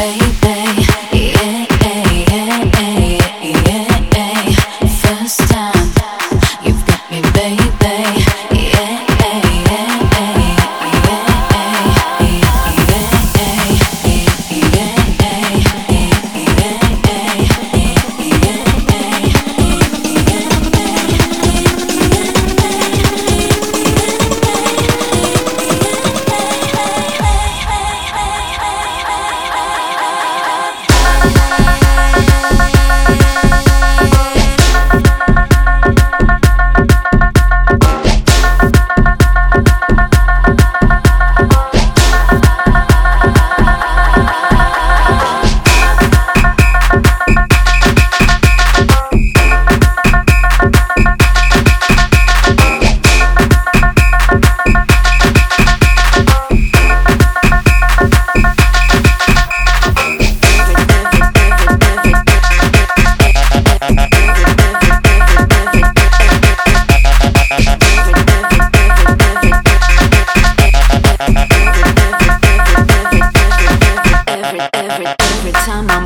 Hey.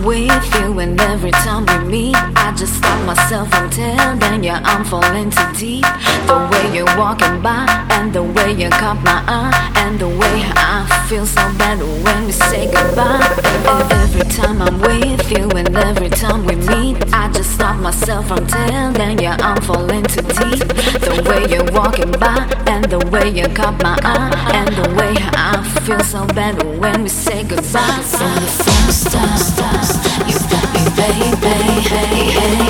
With you and every time we meet, I just stop myself from telling you I'm falling too deep. The way you're walking by and the way you caught my eye and the way I feel so bad when we say goodbye. And Every time I'm with you and every time we meet, I just stop myself from telling you I'm falling too deep. The way you're walking by and the way you caught my eye and the way I feel so bad when we say goodbye. From the first